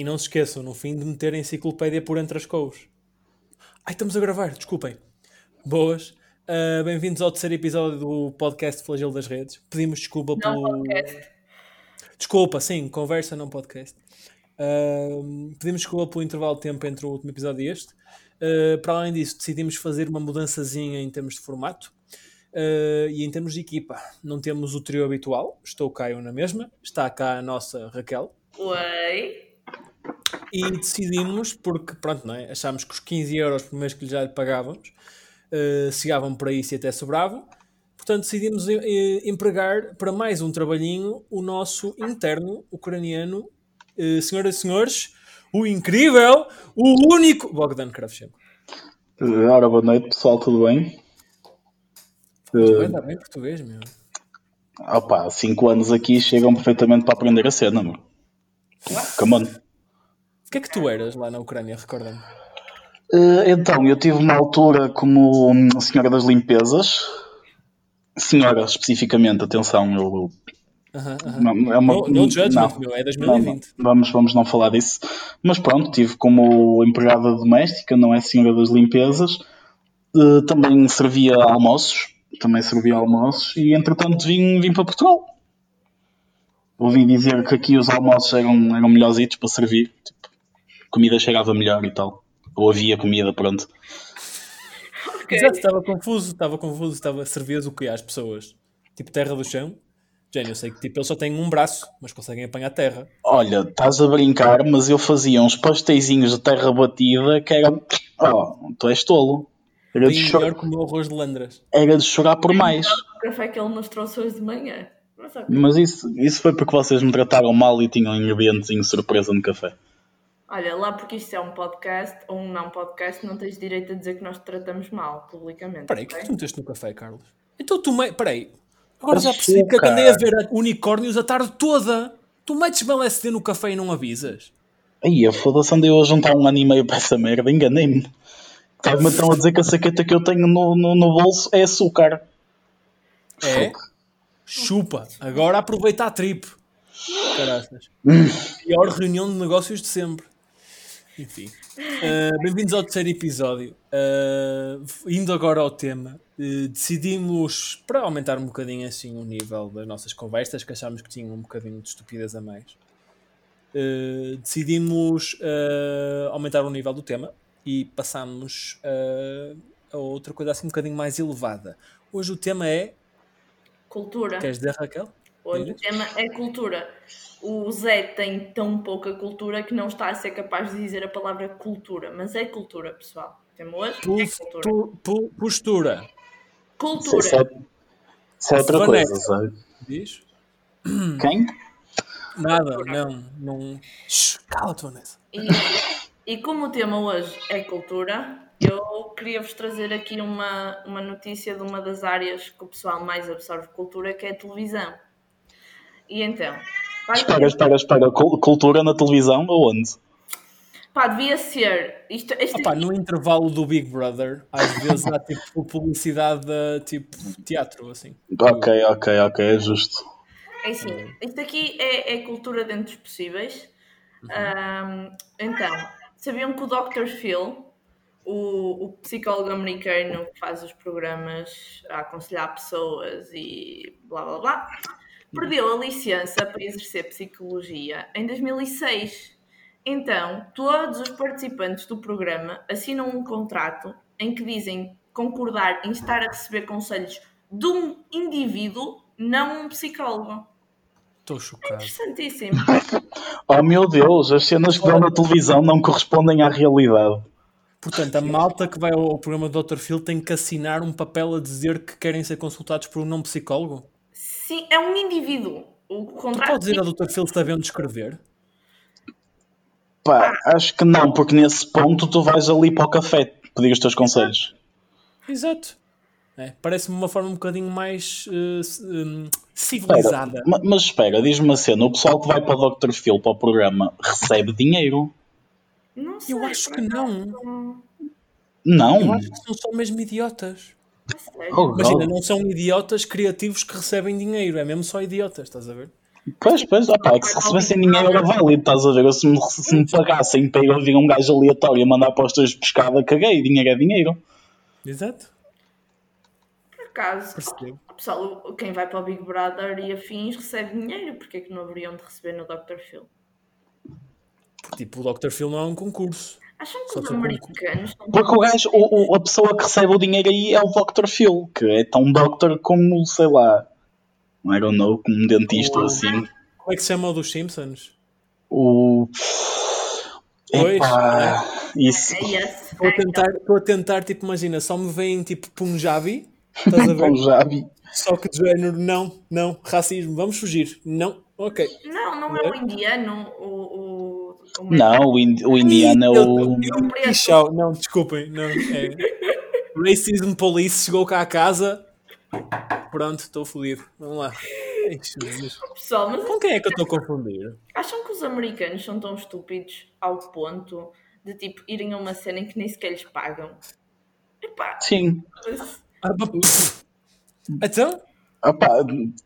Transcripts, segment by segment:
E não se esqueçam, no fim, de meter a enciclopédia por entre as couves. Ai, estamos a gravar, desculpem. Boas. Uh, Bem-vindos ao terceiro episódio do podcast Flagelo das Redes. Pedimos desculpa Não pelo. podcast. Desculpa, sim, conversa, não podcast. Uh, pedimos desculpa pelo intervalo de tempo entre o último episódio e este. Uh, para além disso, decidimos fazer uma mudançazinha em termos de formato uh, e em termos de equipa. Não temos o trio habitual, estou eu na mesma, está cá a nossa Raquel. Oi. E decidimos, porque pronto, não é? achámos que os 15 euros por mês que já lhe pagávamos uh, chegavam para isso e até sobravam. Portanto, decidimos eh, eh, empregar para mais um trabalhinho o nosso interno ucraniano, eh, senhoras e senhores, o incrível, o único Bogdan Kravchenko. Ora, boa noite pessoal, tudo bem? Bem, Uh, Está bem português, meu. opa, 5 anos aqui chegam perfeitamente para aprender a cena, meu. Come on. O que é que tu eras lá na Ucrânia, recorda-me? Uh, então, eu tive uma altura como hum, senhora das limpezas. Senhora, especificamente, atenção, eu. Não, é uma, No, no judgment, não. meu, é Não, 2020. não, vamos, vamos não falar disso. Mas pronto, tive como empregada doméstica, não é senhora das limpezas. Uh, também servia almoços. Também servia almoços. E entretanto vim, vim para Portugal. Ouvi dizer que aqui os almoços eram, eram melhorzitos para servir. Tipo, comida chegava melhor e tal. Ou havia comida, pronto. Ok. Exato, estava confuso, estava confuso, estava servias o que às pessoas? Tipo terra do chão? Gente, eu sei que tipo, eles só têm um braço, mas conseguem apanhar terra. Olha, estás a brincar, mas eu fazia uns pasteizinhos de terra batida que eram. Oh, tu és tolo. Era de, Bem cho- melhor que o meu arroz de landras. era de chorar por mais. O café que ele nos trouxe hoje de manhã. Mas isso, isso foi porque vocês me trataram mal e tinham ingredientes em surpresa no café. Olha, lá porque isto é um podcast ou um não podcast, não tens direito a dizer que nós te tratamos mal publicamente. Peraí, o que é tu meteste no café, Carlos? Então tu me... Peraí. Agora já percebi que andei a ver unicórnios a tarde toda. Tu metes LSD no café e não avisas. Aí, a foda-se, andei eu a juntar um ano e meio para essa merda, enganei-me. Estava-me então a dizer que a saqueta que eu tenho no, no, no bolso é açúcar. É? Chupa. Agora aproveita a trip. Caraças. Pior reunião de negócios de sempre. Enfim. Uh, Bem-vindos ao terceiro episódio. Uh, indo agora ao tema, uh, decidimos, para aumentar um bocadinho assim o nível das nossas conversas, que achámos que tinham um bocadinho de estupidez a mais, uh, decidimos uh, aumentar o nível do tema e passamos a outra coisa assim um bocadinho mais elevada. Hoje o tema é. Cultura. Queres dizer, Raquel? Hoje o tema é cultura. O Zé tem tão pouca cultura que não está a ser capaz de dizer a palavra cultura. Mas é cultura, pessoal. O tema hoje é cultura. pu- pu- postura. Cultura. Isso é, isso é outra Vanessa. coisa, sabe? Diz? Quem? Nada, não. não... Cala-te, Vanessa. E, e como o tema hoje é cultura, eu queria-vos trazer aqui uma, uma notícia de uma das áreas que o pessoal mais absorve cultura, que é a televisão. E então, Espera, espera, espera. Cul- Cultura na televisão aonde? pá, devia ser. Isto, isto Opa, no intervalo do Big Brother, às vezes há tipo publicidade de tipo teatro, assim. Ok, ok, ok, é justo. É assim, isto aqui é, é cultura dentro dos possíveis. Ahm, então, sabiam que o Dr. Phil, o, o psicólogo americano que faz os programas a aconselhar pessoas e blá blá blá, perdeu a licença para exercer psicologia em 2006. Então, todos os participantes do programa assinam um contrato em que dizem concordar em estar a receber conselhos de um indivíduo, não um psicólogo. Estou chocado. Interessantíssimo. Oh meu Deus, as cenas que dão na televisão não correspondem à realidade. Portanto, a malta que vai ao programa do Dr. Phil tem que assinar um papel a dizer que querem ser consultados por um não psicólogo? Sim, é um indivíduo. O Tu contrato podes ir ao Dr. Phil sabendo escrever? Pá, acho que não, porque nesse ponto tu vais ali para o café pedir os teus conselhos. Exato. É, Parece-me uma forma um bocadinho mais Espera, civilizada. ma- mas espera, diz-me uma cena: o pessoal que vai para o Dr. Phil para o programa recebe dinheiro? Não sei, Eu acho que não. Não. Eu acho que são só mesmo idiotas. Oh, Imagina, não são idiotas criativos que recebem dinheiro, é mesmo só idiotas, estás a ver? Pois, pois, opá, é que se recebessem dinheiro era válido, estás a ver? Eu, se, me, se me pagassem para ir ouvir um gajo aleatório a mandar apostas de pescada, caguei, dinheiro é dinheiro. Exato. Por acaso, Percebo. pessoal, quem vai para o Big Brother e afins recebe dinheiro, porque é que não haveriam de receber no Dr. Phil? Tipo, o Dr. Phil não é um concurso. Acham que Só os americanos estão Porque o gajo, o, o- a pessoa que recebe o dinheiro aí é o Dr. Phil, que é tão doctor como, sei lá, I don't know, como um dentista ou assim. Como é que se chama o dos Simpsons? O. Pois, Epá, isso. É esse. Estou a tentar, estou a tentar, tipo, imagina, só me veem tipo Punjabi, estás a ver? Punjabi. Só que de género, não, não, racismo, vamos fugir, não, ok. Não, não é o indiano, o. o Não, o, indi- o indiano é o. Ixau, não, desculpem, não, é. Racism Police chegou cá a casa, pronto, estou fodido, vamos lá. Jesus. Pessoal, mas Com quem é que eu estou a confundir? acham que os americanos são tão estúpidos ao ponto de tipo irem a uma cena em que nem sequer lhes pagam? Epá, Sim. Ah, pá, pff. Então, Opá,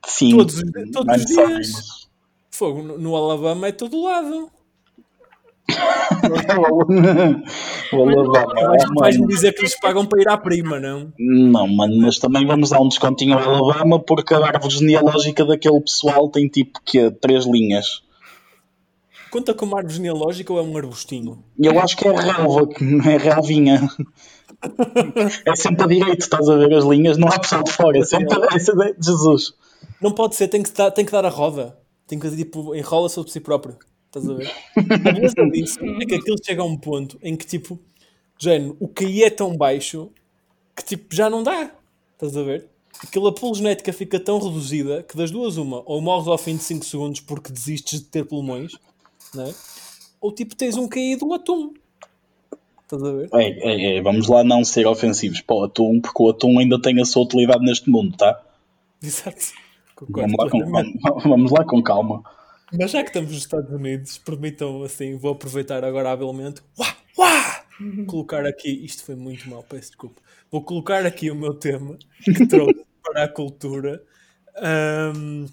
sim. Todos os- todos os dias. mas- fogo, no, no Alabama é todo lado. Vais- oh, Vais-me mano. dizer que lhes pagam para ir à prima, não? Não, mano, mas também vamos dar um descontinho ao Alabama porque a árvore genealógica daquele pessoal tem tipo que três linhas. Conta como árvore genealógica ou é um arbustinho? Eu acho que é relva, é relvinha. É sempre a direito, estás a ver as linhas, não há pessoal de fora, é sempre é sempre- Jesus. Não pode ser, tem que dar, tem que dar a roda. Tem que tipo, enrola sobre si próprio. Estás a ver? A beleza disso é que aquilo chega a um ponto em que tipo, género, o QI é tão baixo que tipo, já não dá. Estás a ver? Aquela apologenética fica tão reduzida que das duas uma, ou morres ao fim de 5 segundos porque desistes de ter pulmões, não é? ou tipo tens um QI do atum. Estás a ver? É, é, é, vamos lá não ser ofensivos para o atum, porque o atum ainda tem a sua utilidade neste mundo, tá? Exato. Vamos lá, com, vamos, vamos lá com calma. Mas já que estamos nos Estados Unidos, permitam assim, vou aproveitar agora habilmente. Uá, uá! Colocar aqui, isto foi muito mal, peço desculpa. Vou colocar aqui o meu tema que trouxe para a cultura, ahm,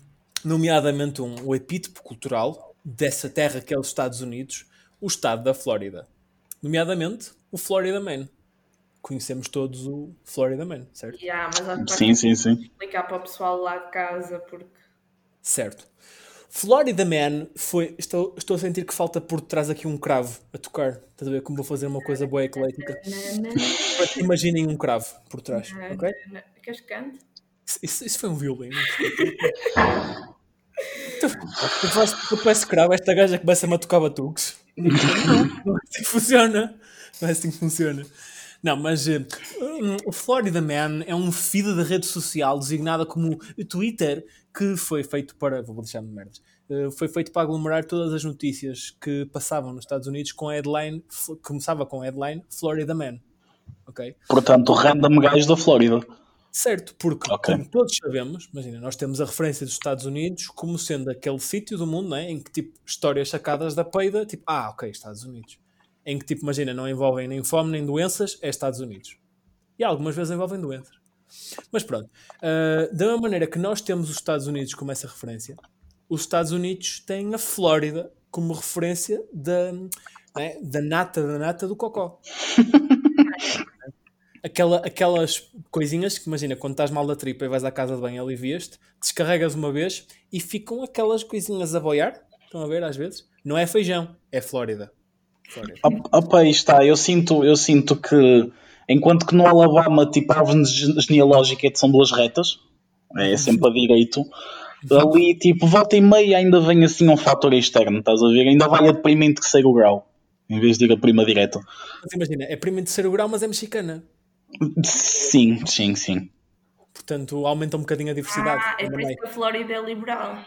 nomeadamente um, o epítopo cultural dessa terra que é os Estados Unidos, o estado da Flórida. Nomeadamente o Florida Man. Conhecemos todos o Florida Man, certo? yeah, mas acho que Sim, sim, sim. explicar para o pessoal lá de casa porque. Certo. Florida Man foi. Estou, estou a sentir que falta por trás aqui um cravo a tocar. Estás a ver como vou fazer uma coisa boa eclética? Imaginem um cravo por trás, ok? Queres que cante? Isso, isso foi um violino. Tu, tu, fazes- tu parece cravo, esta gaja começa-me a tocar batuques. Não é assim que funciona. Não é assim que funciona. Não, mas eh, hum, o Florida Man é um feed da rede social designada como Twitter que foi feito para. Vou deixar-me de merdas. Eh, foi feito para aglomerar todas as notícias que passavam nos Estados Unidos com a headline. Começava com a headline Florida Man. Ok? Portanto, o random gajo da Flórida. Certo, porque, Ok. como todos sabemos, imagina, nós temos a referência dos Estados Unidos como sendo aquele sítio do mundo né, em que, tipo, histórias sacadas da peida, tipo, ah, ok, Estados Unidos. Em que, tipo, imagina, não envolvem nem fome nem doenças, é Estados Unidos. E algumas vezes envolvem doenças. Mas pronto, ah, da mesma maneira que nós temos os Estados Unidos como essa referência, os Estados Unidos têm a Flórida como referência da, né, da nata, da nata do cocó. Aquela, aquelas coisinhas que imagina quando estás mal da tripa e vais à casa de banho alivias-te, descarregas uma vez e ficam aquelas coisinhas a boiar. Estão a ver às vezes? Não é feijão, é Flórida. Opa, aí está. Eu sinto, eu sinto que, enquanto que no Alabama, tipo, a árvore ge- genealógica é- são duas retas, é sempre a direito, ali, tipo, volta e meia ainda vem assim um fator externo, estás a ver? Ainda vai a prima em terceiro grau, em vez de ir a prima direta. Mas imagina, é prima em terceiro grau, mas é mexicana. Sim, sim, sim. Portanto, aumenta um bocadinho a diversidade. Ah, é por isso que a Flórida é liberal,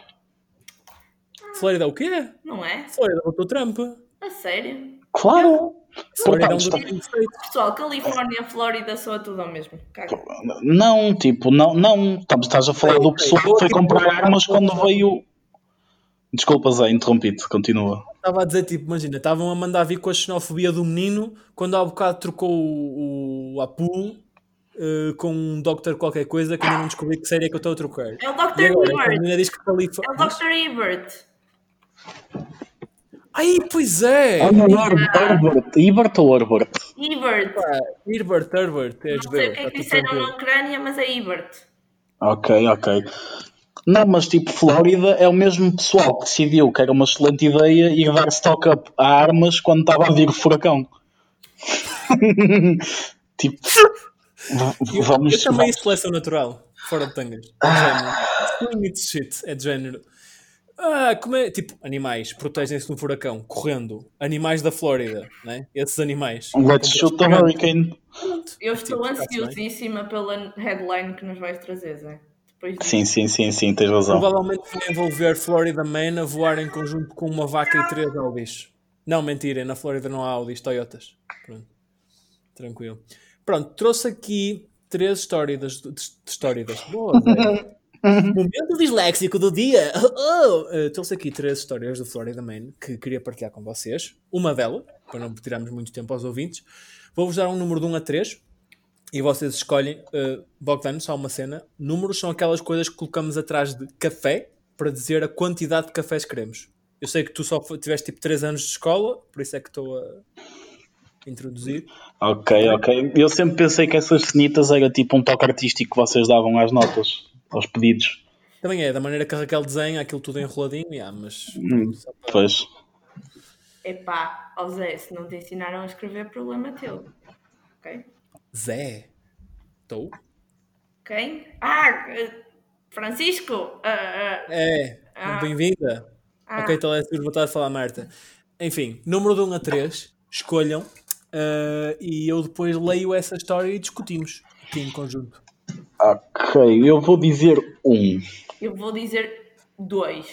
Flórida o quê? não é? Flórida votou Trump. Sério? Claro. Portanto. Pessoal, Califórnia, Flórida, soa tudo ao mesmo. Caga. Não, tipo, não, não. Estamos- Estás a falar do pessoal que foi comprar armas quando veio. Desculpa, Zé, interrompi-te, continua. Estava a dizer, tipo, imagina, estavam a mandar vir com a xenofobia do menino quando há bocado trocou o, o Apu eh, com um Doctor qualquer coisa que ainda não descobri que série é que eu estou a trocar. É o Dr. Ebert. É o Dr. Ebert. Ai, pois é! Ah, não, Herbert. Herbert ou Herbert? Pá, Herbert, Herbert, é Não sei o que é que disseram na Ucrânia, mas é Ebert. Ok, ok. Não, mas tipo, Flórida é o mesmo pessoal que decidiu que era uma excelente ideia ir dar stock-up a armas quando estava a vir o furacão. tipo, Eu, vamos. eu também seleção natural, fora de tangas. É de género. Screw it shit, é de género. Ah, como é? Tipo, animais protegem-se do furacão, correndo. Animais da Flórida, né? Esses animais. Let's shoot the hurricane. Eu estou Tipo, bem. ansiosíssima pela headline que nos vais trazer, Zé. Depois. Sim, sim, sim, sim, tens razão. Provavelmente vai envolver Florida Man a voar em conjunto com uma vaca e três Audis. Não, mentira, na Flórida não há Audis, Toyotas. Pronto. Tranquilo. Pronto, trouxe aqui três histórias. de- Histórias. Boa, Zé. Momento disléxico do dia. Oh, oh. Uh, trouxe aqui três histórias do Florida Man que queria partilhar com vocês. Uma delas, para não tirarmos muito tempo aos ouvintes. Vou-vos dar um número de 1 a 3 e vocês escolhem. Uh, Bogdan, só uma cena. Números são aquelas coisas que colocamos atrás de café para dizer a quantidade de cafés que queremos. Eu sei que tu só tiveste tipo 3 anos de escola, por isso é que estou a introduzir. Ok, ok. Eu sempre pensei que essas cenitas era tipo um toque artístico que vocês davam às notas, aos pedidos. Também é, da maneira que a Raquel desenha, aquilo tudo enroladinho, yeah, mas Hum. para- Pois. Epá, ó Zé, se não te ensinaram a escrever, problema teu. Ok? Zé. Estou? Quem? Ah, eh, Francisco! Ah, ah, É, Ah. bem-vinda. Ah. Ok, então é tudo voltado a falar, Marta. Enfim, número de 1 a 3, escolham eh, e eu depois leio essa história e discutimos aqui em conjunto. Ok, eu vou dizer um. eu vou dizer dois.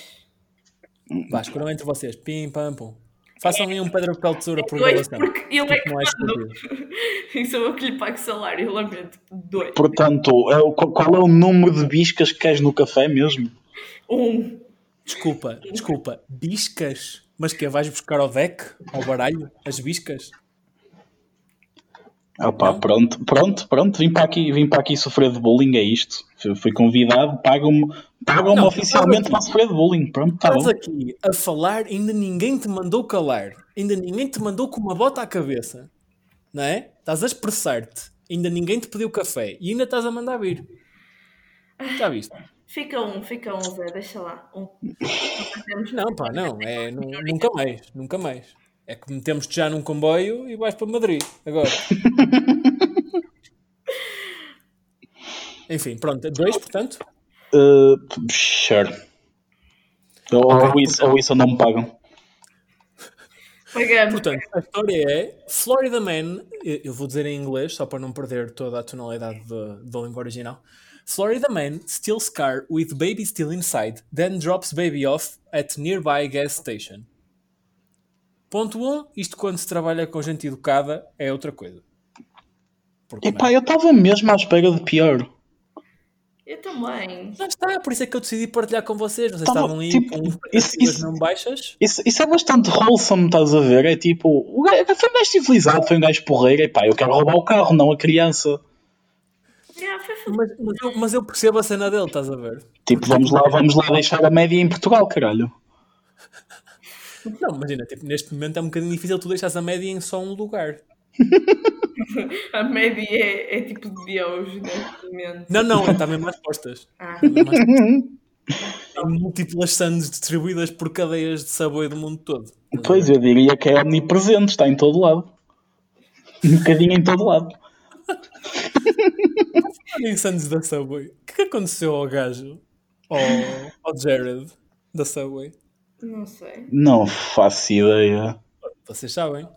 Vá, escolham entre vocês. Pim, pam, pum. Façam aí um pedra, papel, tesoura por Dois, gravação. porque ele é que Não é. E sou eu que lhe pago salário, lamento. Dois. Portanto, é qual é o número de biscas que queres no café mesmo? Um. Desculpa, desculpa. Biscas? Mas que vais buscar ao deck? Ao baralho? As biscas? Opa, Não? pronto, pronto, pronto, vim para aqui, vim para aqui sofrer de bullying, é isto. Fui, convidado, pagam-me pagam oficialmente para sofrer de bullying, pronto, tá Estás bom. aqui a falar, ainda ninguém te mandou calar. Ainda ninguém te mandou com uma bota à cabeça. Não é? Estás a expressar-te. Ainda ninguém te pediu café. E ainda estás a mandar vir. Já viste? Fica um, fica um, Zé, deixa lá. Um. Não, pá, não. É, nu- nunca mais. Nunca mais. É que metemos-te já num comboio e vais para Madrid. Agora. Enfim, pronto. Dois, portanto. Uh, sure. Ou, ou isso, ou isso não me pagam. Pagamos. Portanto, a história é Florida Man, eu vou dizer em inglês só para não perder toda a tonalidade da- da língua original. Florida man steals car with baby still inside, then drops baby off at nearby gas station. Ponto 1. Um, isto quando se trabalha com gente educada é outra coisa. Porque Epá, eu estava mesmo à espera de pior. Eu também. Já está, por isso é que eu decidi partilhar com vocês. Vocês Tava, estavam aí tipo, com isso- isso- não baixas. Isso, isso é bastante wholesome, estás a ver? É tipo, o gajo, foi um gajo civilizado, foi um gajo porreiro. Epá, eu quero roubar o carro, não a criança. Mas, mas eu, mas eu percebo a cena dele, estás a ver? Tipo, vamos lá, vamos lá deixar a média em Portugal, caralho. Não, imagina, tipo, neste momento é um bocadinho difícil tu deixares a média em só um lugar. A média é, é tipo Deus neste momento. Não, não, está mesmo às postas. Ah, Está mesmo às postas. Há múltiplas sandes distribuídas por cadeias de sabor do mundo todo. Pois, eu diria que é omnipresente, está em todo lado. Um bocadinho em todo lado. Em sandes da Subway. O que é que aconteceu ao gajo? Ao, ao Jared da Subway? Não sei. Não faço ideia. Vocês sabem?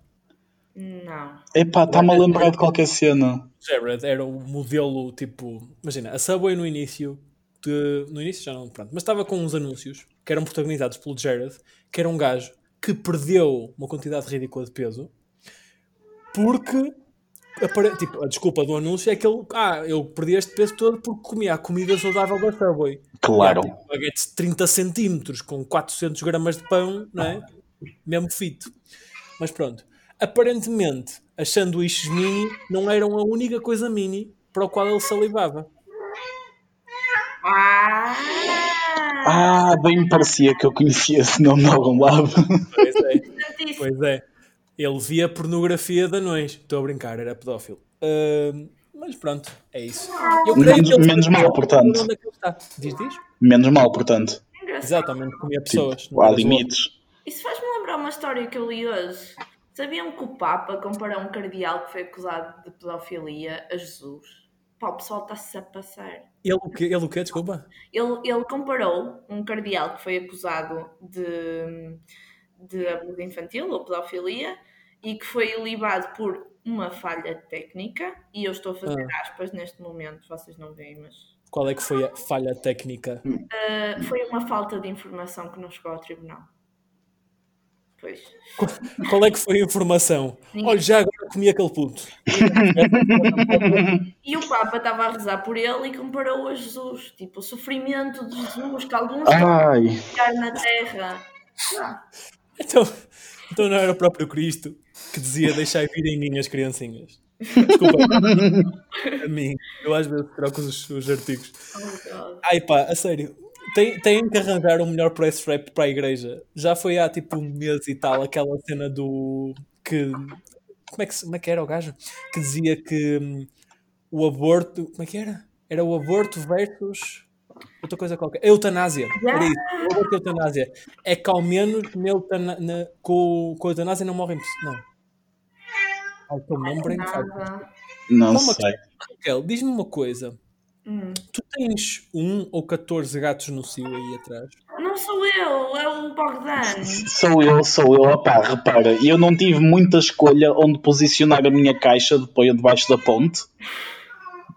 Não. Epá, está-me a lembrar de qualquer cena. Jared era o modelo tipo. Imagina, a Subway no início. de- no início já não, pronto, mas estava com uns anúncios que eram protagonizados pelo Jared, que era um gajo que perdeu uma quantidade ridícula de peso porque. Apare- Tipo, a desculpa do anúncio é que ele. Ah, eu perdi este peso todo porque comia a comida saudável da Subway. Claro. E tipo, baguetes de 30 centímetros com 400 gramas de pão, não é? Mesmo fito. Mas pronto. Aparentemente, as sanduíches mini não eram a única coisa mini para o qual ele salivava. Ah! Ah, bem me parecia que eu conhecia esse nome de algum lado. Pois é. Pois é. Ele via pornografia de anões. Estou a brincar, era pedófilo. Ahm, mas pronto, é isso. Eu Menos- ele menos mal, portanto. onde é que ele está. Diz, diz? Menos mal, portanto. Engraçado. Exatamente, comia pessoas. Tipo, há era limites. Isso faz-me lembrar uma história que eu li hoje. Sabiam que o Papa comparou um cardeal que foi acusado de pedofilia a Jesus? Pá, o pessoal está-se a passar. Ele o quê? Ele o quê? Desculpa. Ele, ele comparou um cardeal que foi acusado de, de abuso infantil ou pedofilia e que foi ilibado por uma falha técnica. E eu estou a fazer aspas neste momento, vocês não veem, mas. Qual é que foi a falha técnica? Uh, foi uma falta de informação que não chegou ao tribunal. Pois. Qual é que foi a informação? Ninguém- Olha, já agora comi aquele puto. E o Papa estava a rezar por ele e comparou a Jesus. Tipo, o sofrimento de Jesus que alguns Ai, ficar na terra. Então, então não era o próprio Cristo que dizia deixai vir em mim as criancinhas. Desculpa. a mim. Eu às vezes troco os, os artigos. Oh. Ai pá, a sério. Tem, têm que arranjar um melhor press rap para a igreja. Já foi há tipo um mês e tal aquela cena do. que. Como é que, como é que era o gajo? Que dizia que hum, o aborto. Como é que era? Era o aborto versus. Outra coisa qualquer. Eutanásia. Era isso. Eutanásia. É que ao menos na na- com, com a eutanásia não morrem pessoas. Não. Ai, estou me lembrando. Nada. não sei. Raquel, diz-me uma coisa. Hum. Tu tens um ou 14 gatos no cio aí atrás? Não sou eu, é o Bogdan. Sou eu, sou eu. Opá, repara, eu não tive muita escolha onde posicionar a minha caixa depois debaixo da ponte.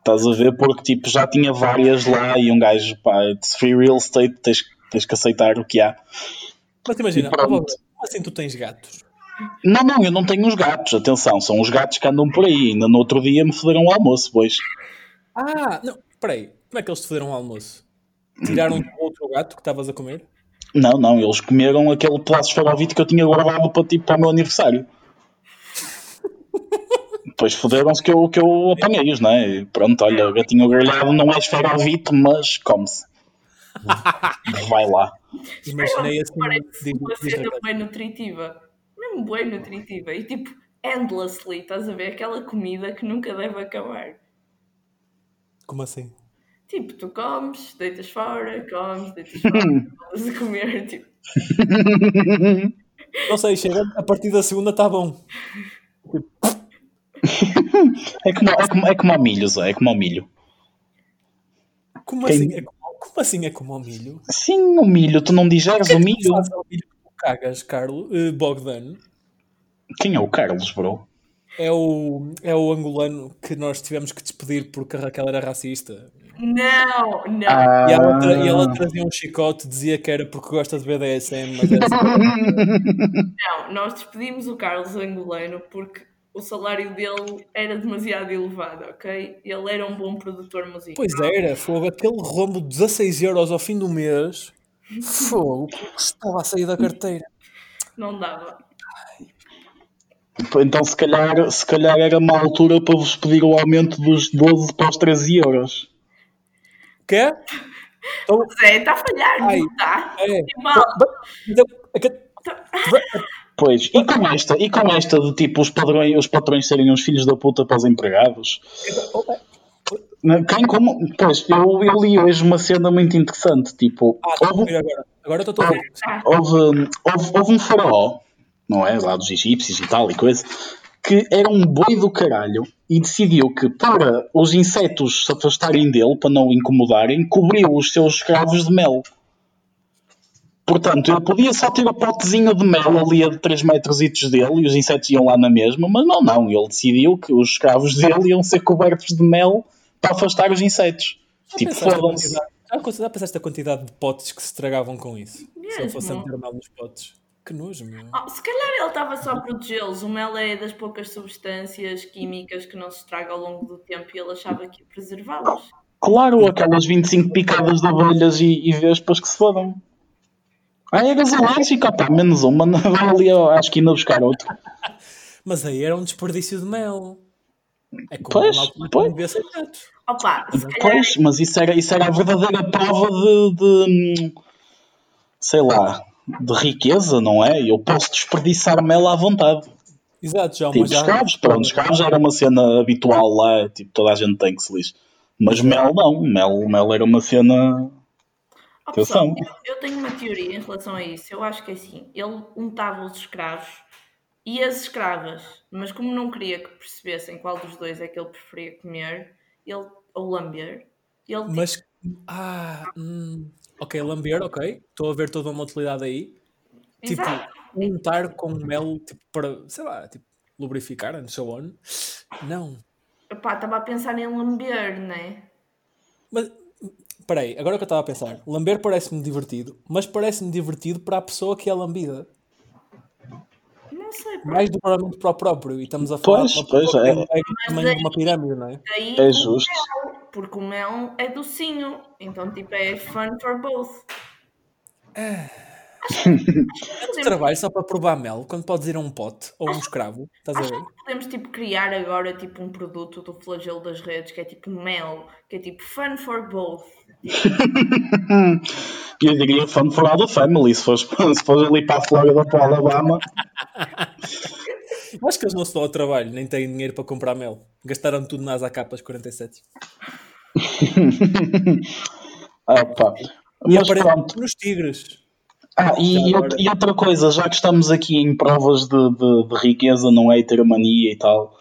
Estás a ver? Porque tipo, já tinha várias lá e um gajo, pá, it's free real estate, tens, tens que aceitar o que há. Mas imagina, como assim tu tens gatos? Não, não, eu não tenho os gatos, atenção, são os gatos que andam por aí. Ainda no outro dia me foderam o almoço, pois. Ah, não, peraí, como é que eles te fizeram o almoço? Tiraram o outro gato que estavas a comer? Não, não, eles comeram aquele pedaço de farovite que eu tinha guardado para, tipo, para o meu aniversário. Depois foderam-se que eu, que eu apanhei-os, não é? E Pronto, olha, gatinho grelhado não é esferovite, mas come-se. Vai lá. Imaginei assim. Parece uma cena bem nutritiva. Mesmo bem nutritiva. E tipo, endlessly, estás a ver? Aquela comida que nunca deve acabar. Como assim? Tipo, tu comes, deitas fora, comes, deitas fora, voltas a comer, tipo. Não sei, chega, a partir da segunda está bom. É como, é como, é como ao milho, Zé, é como ao milho. Como Quem- assim? É como, como assim é como ao milho? Sim, o milho, tu não digeres o milho. Ao milho que tu cagas, Carlos, eh, Bogdan. Quem é o Carlos, bro? É o, é o angolano que nós tivemos que despedir porque a Raquel era racista. Não, não. E ela, tra- Ah. e ela trazia um chicote, dizia que era porque gosta de BDSM, mas é assim. Não, nós despedimos o Carlos angolano porque o salário dele era demasiado elevado, ok? Ele era um bom produtor musical. Pois era, fogo, aquele rombo de 16 euros ao fim do mês. Fogo, estava a sair da carteira. Não dava. Então, se calhar, se calhar era uma altura para vos pedir o aumento dos 12 para os 13 euros. Quê? Então, Zé, está a falhar, Ai. não está? é. Mal. Então, é que- Pois, e com esta, e com esta de tipo os padrões, os patrões serem os filhos da puta para os empregados? Quem como? Pois, eu, eu li hoje uma cena muito interessante, tipo, Ah, a houve, agora. Agora estou a ouvir. houve, houve, houve um faraó, não é? Lá dos egípcios e tal e coisa, que era um boi do caralho e decidiu que para os insetos se afastarem dele, para não o incomodarem, cobriu os seus escravos de mel. Portanto, ele podia só ter a potezinho de mel ali a 3 metros dele e os insetos iam lá na mesma, mas não, não. Ele decidiu que os escravos dele iam ser cobertos de mel para afastar os insetos. Tipo, a fodam-se. quantidade- Já, já pensaste a quantidade de potes que se estragavam com isso? Se eu Mesmo? fosse a meter mal nos potes. Que nojo, meu. Oh, se calhar ele estava só a protegê-los. O mel é das poucas substâncias químicas que não se estraga ao longo do tempo e ele achava que ia preservá-los. Claro, aquelas 25 picadas de abelhas e, e vespas que se fodam. Ah, é gasológico, pá, menos uma, vai ali à à esquina buscar outro. Mas aí era um desperdício de mel. É como Pois, altura pois. Opa, se calhar Pois, mas isso era, isso era a verdadeira prova de, de, sei lá, de riqueza, não é? Eu posso desperdiçar mel à vontade. Exato, já Tipo, mas já. escravos, pronto, escravos era uma cena habitual lá, tipo, toda a gente tem que se lixe. Mas mel não, mel, mel era uma cena. Pessoal, eu tenho uma teoria em relação a isso. Eu acho que é assim: ele untava os escravos e as escravas, mas como não queria que percebessem qual dos dois é que ele preferia comer, ele, ou lamber, ele Mas. Ah, hum, ok, lamber, ok. Estou a ver toda uma utilidade aí. Tipo, Exato. untar com mel tipo, para, sei lá, tipo, lubrificar and so on. Não. Epá, estava a pensar em lamber, né? Mas, espera aí, agora que eu estava a pensar. Lamber parece-me divertido, mas parece-me divertido para a pessoa que é lambida. Não sei. Mais provavelmente para o próprio. E estamos a falar Pois, de uma pois, é. o tamanho de uma pirâmide, não é? Daí É o justo. mel, porque o mel é docinho, então tipo é fun for both. Tanto trabalho só para provar mel, quando podes ir a um pote ou a um escravo, estás a ver? Podemos tipo criar agora tipo um produto do flagelo das redes que é tipo mel, que é tipo fun for both. Eu diria fun for all the family, se fores, se fores ali para a Flórida para o Alabama. Acho que eles não se dão ao trabalho, nem têm dinheiro para comprar mel. Gastaram tudo nas AKs 47. Ah, pá. E Mas pronto. nos tigres. Ah, e, e outra- coisa, já que estamos aqui em provas de, de- de riqueza, não é? Heteromonia e tal.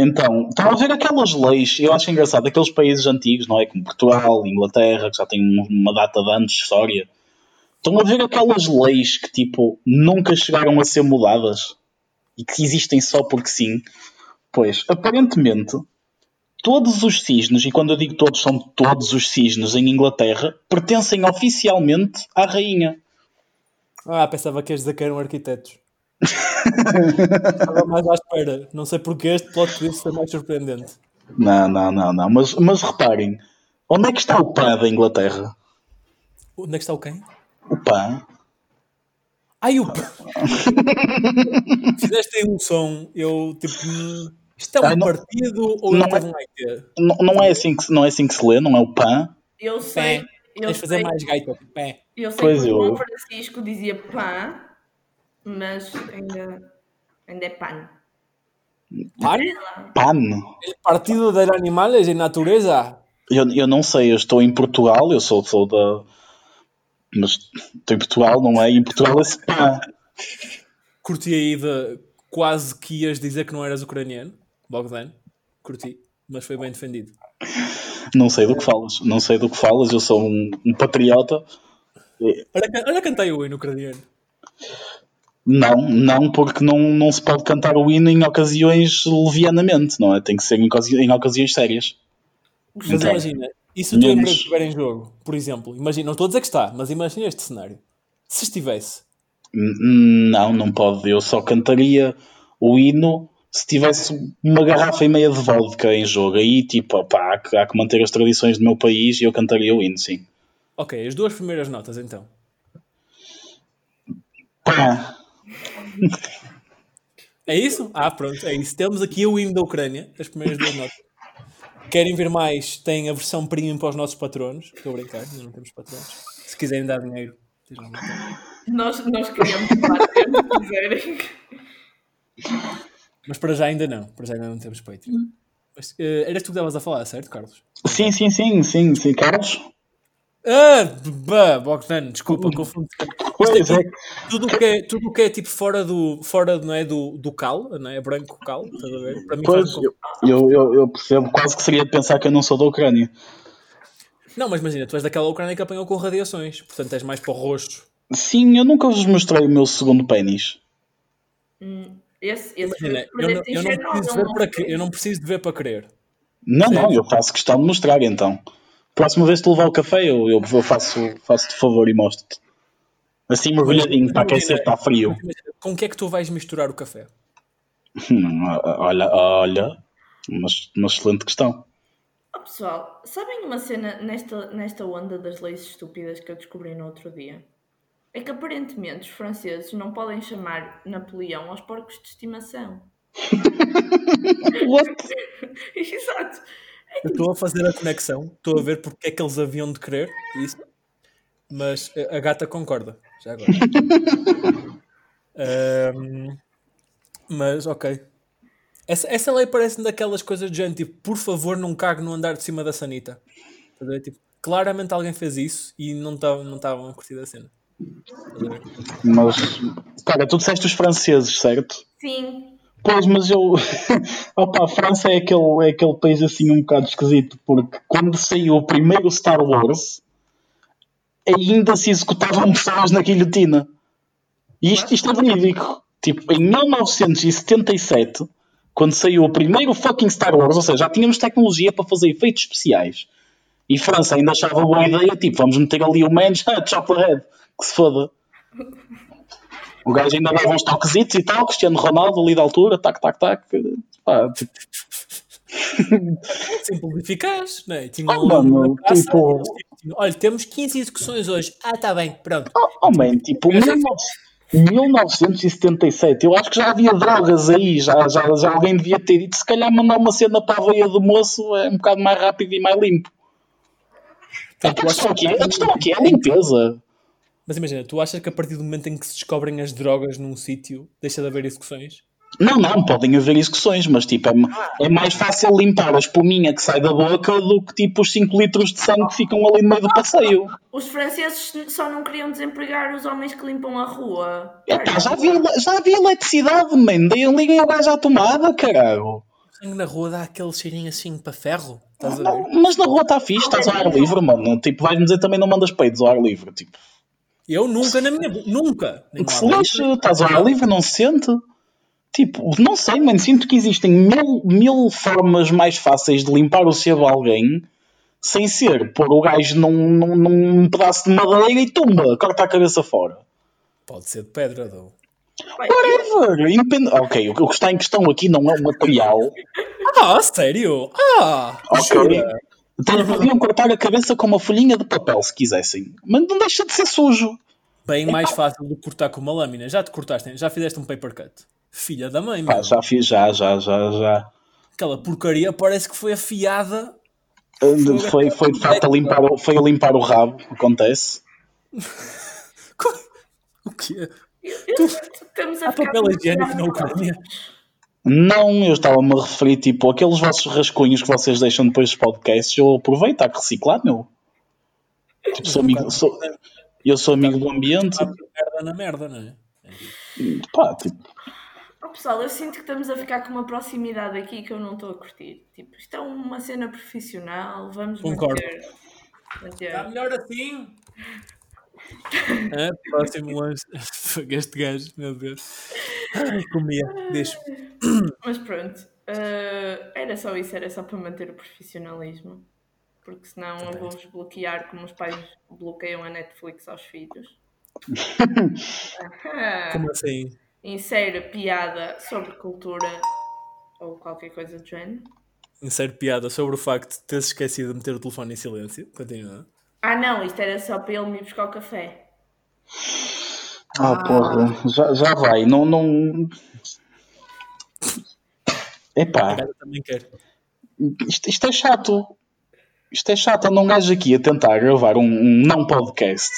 Então, estão a ver aquelas leis, eu acho engraçado, aqueles países antigos, não é? Como Portugal, Inglaterra, que já têm um- uma data de anos de história. Estão a ver aquelas leis que, tipo, nunca chegaram a ser mudadas e que existem só porque sim. Pois, aparentemente, todos os cisnes, e quando eu digo todos, são todos os cisnes em Inglaterra, pertencem oficialmente à rainha. Ah, pensava que ias dizer que eram arquitetos. Estava mais à espera. Não sei porque este plot twist é mais surpreendente. Não, não, não, não. Mas, mas reparem, onde é que está o pã da Inglaterra? Onde é que está o quem? O pã? Ai, o. Fizeste aí um som, eu tipo. hum, Isto é um Ah, não- partido ou não é-? Não, não, é assim que, se- não é assim que se lê, não é o pã? Eu sei, Pé. eu Tens de fazer sei, mais gaita. Pé. eu sei Pois que o João Francisco dizia pã, mas ainda, ainda é pan. Pan? Pan? El partido de animales e natureza. Eu, eu não sei, eu estou em Portugal, eu sou, sou da. Mas estou em Portugal, não é? E em Portugal é pã. Curti aí de quase que ias dizer que não eras ucraniano. Bogdan. Curti. Mas foi bem defendido. Não sei do que falas, não sei do que falas, eu sou um, um patriota. Olha, can- olha cantei o hino ucraniano. Não, não, porque não, não se pode cantar o hino em ocasiões levianamente, não é? Tem que ser em, ocasi- em ocasiões sérias. Mas Então, imagina, e se o teu emprego estiver em jogo, por exemplo, imagina, não estou a dizer que está, mas imagina este cenário. Se estivesse, Não, não pode. Eu só cantaria o hino se tivesse uma garrafa e meia de vodka em jogo. Aí, tipo, opá, há, que, há que manter as tradições do meu país e eu cantaria o hino, sim. ok, as duas primeiras notas então. Pá, É isso? Ah, pronto, é isso. Temos aqui o hino da Ucrânia, as primeiras duas notas. Querem ver mais? Tem a versão premium para os nossos patronos. Estou a brincar, ainda não temos patronos. Se quiserem dar dinheiro. Nós, nós queríamos fazer, se quiserem. Mas para já ainda não. Para já ainda não temos Patreon. Mas, eh, eras tu que estavas a falar, certo, Carlos? sim, sim, sim, sim, sim. Carlos? Ah, bah, Bogdan, desculpa, confundo. Pois é. Tudo o que é, tudo que é tipo fora do, fora, não é, do, do cal, não é? Branco cal, estás a ver? Para mim Pois, eu, eu, eu, eu percebo quase que seria de pensar que eu não sou da Ucrânia. Não, mas imagina, tu és daquela Ucrânia que apanhou com radiações, portanto és mais para o roxo. Sim, eu nunca vos mostrei o meu segundo pênis. Esse, esse Imagina, foi eu não, eu, não preciso ver não para eu não preciso de ver para querer. Não, não, Sério? eu faço questão de mostrar então. Próxima vez que te levar o café, eu, eu, eu faço, faço-te favor e mostro-te. Assim mergulhadinho, para aquecer, está frio. Com o que é que tu vais misturar o café? Hum, olha, olha, uma, uma excelente questão. Oh, pessoal, sabem uma cena nesta, nesta onda das leis estúpidas que eu descobri no outro dia? É que aparentemente os franceses não podem chamar Napoleão aos porcos de estimação. What? Exato. Eu estou a fazer a conexão, estou a ver porque é que eles haviam de querer isso, mas a gata concorda, já agora. Ahm, mas, ok. Essa, essa lei parece-me daquelas coisas de gente, tipo, por favor, não cague no andar de cima da sanita. Estás a ver? Tipo, claramente alguém fez isso e não estavam não estavam a curtir cena. A ver? Mas, cara, tu disseste os franceses, certo? Sim. Pois, mas eu. Opa, a França é aquele, é aquele país assim um bocado esquisito, porque quando saiu o primeiro Star Wars, ainda se executavam pessoas na guilhotina. E isto, isto é verídico. Tipo, em 1977, quando saiu o primeiro fucking Star Wars, ou seja, já tínhamos tecnologia para fazer efeitos especiais. E França ainda achava boa ideia, tipo, vamos meter ali o Manch, ah, chop head, que se foda. O gajo ainda dava uns toquezitos e tal, Cristiano Ronaldo ali da altura, tac, tac, tac. Pá, tipo, Simples e eficaz, não é? Tinham Ah, mano, tipo- eles tinham, Olha, temos 15 execuções hoje. Ah, está bem, pronto. Oh, man, tipo, 19- 1977, eu acho que já havia drogas aí, já, já, já alguém devia ter dito, se calhar mandar uma cena para a veia do moço é um bocado mais rápido e mais limpo. A questão aqui é, a questão aqui é a limpeza. Mas imagina, tu achas que a partir do momento em que se descobrem as drogas num sítio, deixa de haver execuções? Não, não, podem haver execuções, mas tipo, é, é mais fácil limpar a espuminha que sai da boca do que tipo os 5 litros de sangue que ficam ali no meio do passeio. Os franceses só não queriam desempregar os homens que limpam a rua. Epá, já, havia, já havia eletricidade, man, Deem- liguem o gajo à tomada, caralho. Sangue na rua dá aquele cheirinho assim para ferro. Estás a ver? Não, mas na rua está fixe, estás ao ar livre, mano. Tipo, vais-me dizer também não mandas peitos ao ar livre. Tipo, Eu nunca na minha vida, nunca. Que lixe, estás ao ar livre, não se sente. Tipo, não sei, mano. Sinto que existem mil, mil formas mais fáceis de limpar o sebo a alguém sem ser pôr o gajo num, num, num pedaço de madeira e tumba, corta a cabeça fora. Pode ser de pedra, dou. Whatever. Independ... Ok, o que está em questão aqui não é o material. Ah, sério? Ah, Ok. jura? Podiam cortar a cabeça com uma folhinha de papel se quisessem. Mas não deixa de ser sujo. Bem mais fácil do que cortar com uma lâmina. Já te cortaste, já fizeste um paper cut. Filha da mãe, Pá, meu. já fiz, já, já, já, já. Aquela porcaria parece que foi afiada. Foi, foi de facto a limpar, o- foi a limpar o rabo, acontece. O quê? eu- Estamos a Há papel higiênico na. Ucrânia? Não, eu estava-me a referir, tipo, aqueles vossos rascunhos que vocês deixam depois dos podcasts, eu aproveito, há que reciclar, meu. Tipo, sou amigo, sou, eu sou amigo do ambiente, merda na merda, não é? pá, tipo, Oh, pessoal, eu sinto que estamos a ficar com uma proximidade aqui que eu não estou a curtir. Tipo, isto é uma cena profissional, vamos Concordo. manter. manter. Está melhor assim? É, próximo lanche. Este gajo, meu Deus. Comia. Deixa. Mas pronto, eh, era só isso, era só para manter o profissionalismo. Porque senão eu vou-vos bloquear como os pais bloqueiam a Netflix aos filhos. Ah, Como assim? Insere piada sobre cultura ou qualquer coisa do género. Insere piada sobre o facto de teres esquecido de meter o telefone em silêncio. Continua. Ah não, isto era só para ele me buscar o café. Ah, porra, já, já vai, não, não. Epá, isto, isto é chato. Isto é chato, anda um gajo aqui a tentar gravar um, um não podcast,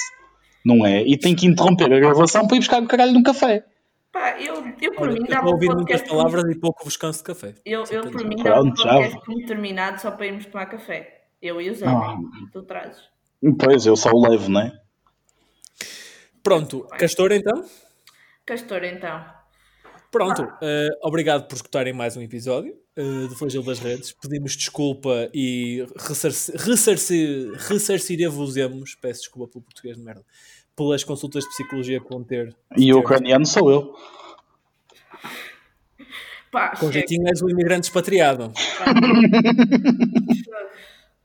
não é? E tem que interromper a gravação para ir buscar o caralho num café. Pá, eu, eu por Olha, mim dava um ouvir muitas podcast. palavras e pouco vos canso de café. Eu, Só eu por mim dava um podcast terminado só para irmos tomar café. Eu e o Zé. Ah. Tu trazes. Pois, eu só o levo, não é? Pronto, Castor então. Castor, então. Pronto, eh, obrigado por escutarem mais um episódio eh, do Flagelo das Redes. Pedimos desculpa e ressarci- ressarci- ressarciremos, peço desculpa pelo português de merda, pelas consultas de psicologia que vão ter. E o ucraniano sou eu. Pá, Com jeitinho és o imigrante expatriado.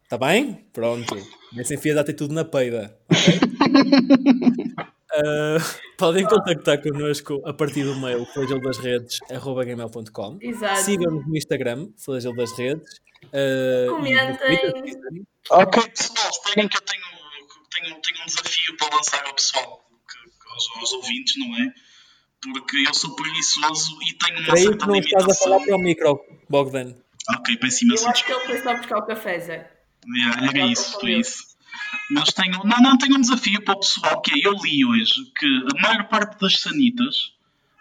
Está bem? Pronto. Nessa enfia dá tudo na peida. ok? Ah, podem contactar connosco a partir do mail flageldasredes.gmail.com Exato. Sigam-nos no Instagram, Flagelo das Redes. no Comentem. Ok, pessoal, esperem que eu tenho, tenho, tenho um desafio para lançar ao pessoal, que- aos, aos ouvintes, não é? porque eu sou preguiçoso e tenho uma Creio certa não estás a falar limitação. para o micro, Bogdan. Ok, peço imenso Eu acho que ele foi só buscar o café, Zé. Yeah, era Já isso, foi isso. Mas tenho, não, não, tenho um desafio para o pessoal que é, eu li hoje que a maior parte das sanitas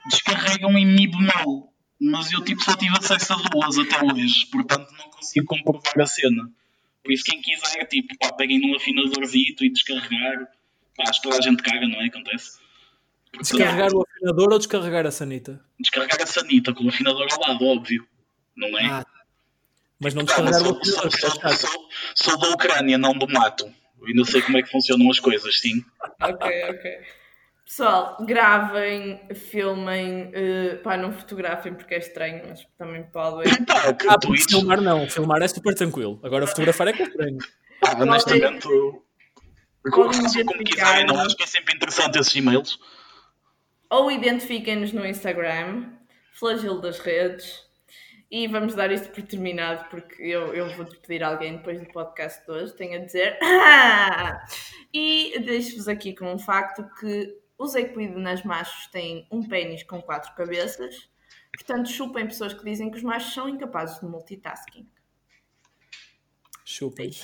descarregam em Mi bemol, mas eu tipo só tive acesso a duas até hoje, portanto não consigo comprovar a cena. Por isso quem quiser, tipo, pá, peguem num afinadorzito e descarregar. Pá, acho que toda a gente caga, não é? Acontece. Descarregar o afinador ou descarregar a sanita? descarregar a sanita com o afinador ao lado, óbvio. Não é? Ah, mas não Ah, descarregar mas o sou, afinador. sou, que é sou, chato. sou, sou da Ucrânia, não do mato. Eu ainda sei como é que funcionam as coisas, sim. Ok, ok. Pessoal, gravem, filmem, eh, pá, não fotografem porque é estranho, mas também podem. Pá, que Ah, porque filmar não. Filmar é super tranquilo. Agora fotografar é que é estranho. Ah, honestamente, façam como quiserem, não acho que é sempre interessante esses e-mails. Ou identifiquem-nos no Instagram, flagelo das redes, e vamos dar isto por terminado, porque eu, eu vou despedir alguém depois do podcast de hoje, tenho a dizer. E deixo-vos aqui com um facto que os equidinas machos têm um pênis com quatro cabeças, portanto chupem pessoas que dizem que os machos são incapazes de multitasking. Chupem.